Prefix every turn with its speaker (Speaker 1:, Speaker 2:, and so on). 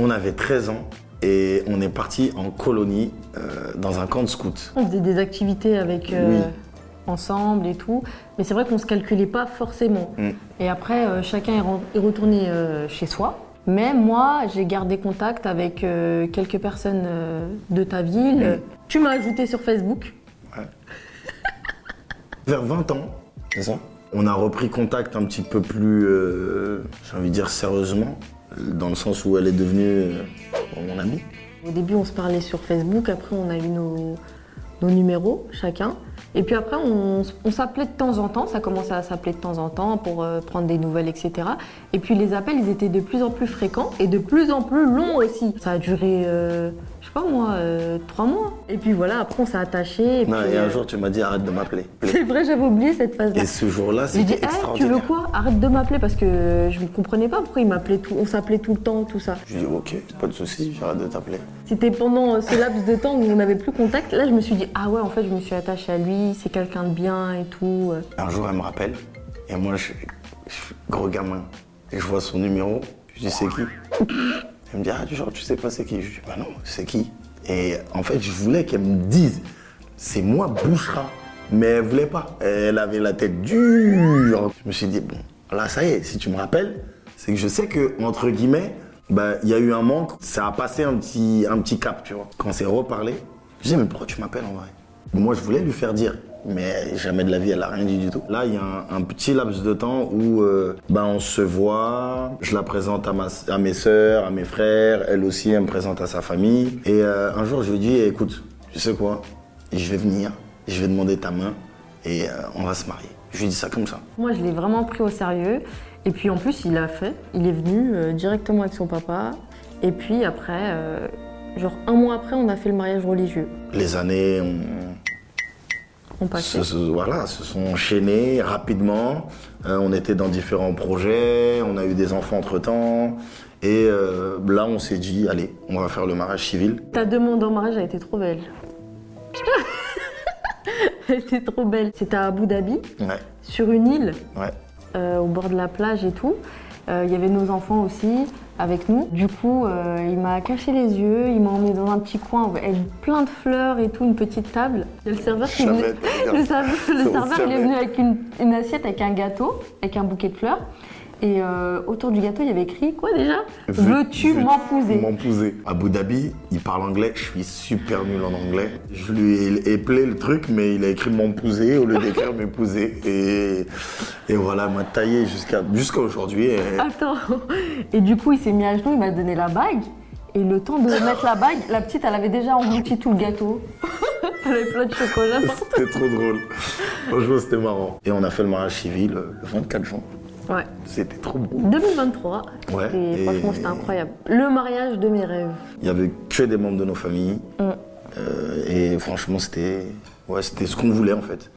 Speaker 1: On avait 13 ans et on est parti en colonie euh, dans un camp de scouts.
Speaker 2: On faisait des activités avec euh,
Speaker 1: Oui.
Speaker 2: ensemble et tout, mais c'est vrai qu'on se calculait pas forcément.
Speaker 1: Mm.
Speaker 2: Et après, euh, chacun est, retourné chez soi. Mais moi, j'ai gardé contact avec quelques personnes de ta ville.
Speaker 1: Mm.
Speaker 2: Tu m'as ajouté sur Facebook.
Speaker 1: Vers 20 ans, c'est ça? On a repris contact un petit peu plus, j'ai envie de dire sérieusement, dans le sens où elle est devenue euh, mon amie.
Speaker 2: Au début, on se parlait sur Facebook. Après, on a eu nos, numéros chacun. Et puis après, on s'appelait de temps en temps. Ça commençait à s'appeler de temps en temps pour euh, prendre des nouvelles, etc. Et puis les appels, ils étaient de plus en plus fréquents et de plus en plus longs aussi. Ça a duré, euh, je sais pas moi, euh, trois mois. Et puis voilà, après, on s'est attachés. Et,
Speaker 1: Non,
Speaker 2: puis,
Speaker 1: et un
Speaker 2: euh,
Speaker 1: jour, tu m'as dit arrête de m'appeler.
Speaker 2: C'est vrai, j'avais oublié cette phase-là.
Speaker 1: Et ce jour-là, c'était
Speaker 2: Eh, tu
Speaker 1: extraordinaire.
Speaker 2: veux quoi? Arrête de m'appeler parce que je ne comprenais pas pourquoi il m'appelait tout. On s'appelait tout le temps, tout ça.
Speaker 1: Je lui ai dit ok, pas de souci, j'arrête de t'appeler.
Speaker 2: C'était pendant euh, ce laps de temps où on n'avait plus contact. Là, je me suis dit, ah ouais, en fait, je me suis attachée à lui, c'est quelqu'un de bien et tout. euh.
Speaker 1: Un jour, elle me rappelle, et moi, je, je- gros gamin, et je vois son numéro, je dis c'est qui? Elle me dit, ah, genre, tu sais pas c'est qui Je dis, bah non, c'est qui? Et en fait, je voulais qu'elle me dise, c'est moi, Bouchra. Mais elle voulait pas. Elle avait la tête dure. Je me suis dit, bon, là, ça y est, si tu me rappelles, c'est que je sais que, entre guillemets, bah, il y a eu un manque, ça a passé un petit, un petit cap, tu vois. Quand on s'est reparlé, je dis, mais pourquoi tu m'appelles en vrai? Moi, je voulais lui faire dire, mais jamais de la vie, elle a rien dit du tout. Là, il y a un, un petit laps de temps où euh, bah, on se voit, je la présente à, ma, à mes sœurs, à mes frères, elle aussi, elle me présente à sa famille. Et euh, un jour, je lui dis, écoute, tu sais quoi? Je vais venir, je vais demander ta main et euh, on va se marier. Je lui dis ça comme ça.
Speaker 2: Moi, je l'ai vraiment pris au sérieux. Et puis, en plus, il l'a fait. Il est venu directement avec son papa. Et puis, après, genre un mois après, on a fait le mariage religieux.
Speaker 1: Les années ont, Voilà, se sont enchaînées rapidement. Euh, on était dans différents projets, on a eu des enfants entre-temps. Et euh, là, on s'est dit, allez, on va faire le mariage civil.
Speaker 2: Ta demande en mariage a été trop belle. Elle était trop belle. C'était à Abu Dhabi,
Speaker 1: Ouais,
Speaker 2: sur une île.
Speaker 1: ouais.
Speaker 2: euh, au bord de la plage et tout. Euh, Il y avait nos enfants aussi avec nous. Du coup, euh, il m'a caché les yeux, il m'a emmené dans un petit coin avec plein de fleurs et tout, une petite table. Il y a le serveur qui est venu-
Speaker 1: Jamais,
Speaker 2: le serveur, le
Speaker 1: Ça,
Speaker 2: serveur, il est venu avec une, une assiette avec un gâteau, avec un bouquet de fleurs. Et euh, autour du gâteau, il y avait écrit quoi déjà? Veux-tu
Speaker 1: Veux-
Speaker 2: m'empouser?
Speaker 1: M'empouser. Abu Dhabi, il parle anglais, je suis super nul en anglais. Je lui ai éplé le truc, mais il a écrit m'empouser au lieu d'écrire m'épouser. Et, et voilà, m'a taillé jusqu'à jusqu'à aujourd'hui. Et-
Speaker 2: Attends. Et du coup, il s'est mis à genoux, il m'a donné la bague. Et le temps de mettre la bague, la petite, elle avait déjà englouti tout le gâteau. elle avait plein de chocolat.
Speaker 1: C'était trop drôle. Franchement, c'était marrant. Et on a fait le mariage civil euh, le 24 juin.
Speaker 2: Ouais.
Speaker 1: C'était trop beau.
Speaker 2: 2023.
Speaker 1: Ouais,
Speaker 2: Et,
Speaker 1: et-
Speaker 2: franchement, c'était incroyable. Le mariage de mes rêves.
Speaker 1: Il y avait que des membres de nos familles.
Speaker 2: Mm.
Speaker 1: Euh, et franchement, c'était ouais, c'était ce qu'on voulait en fait.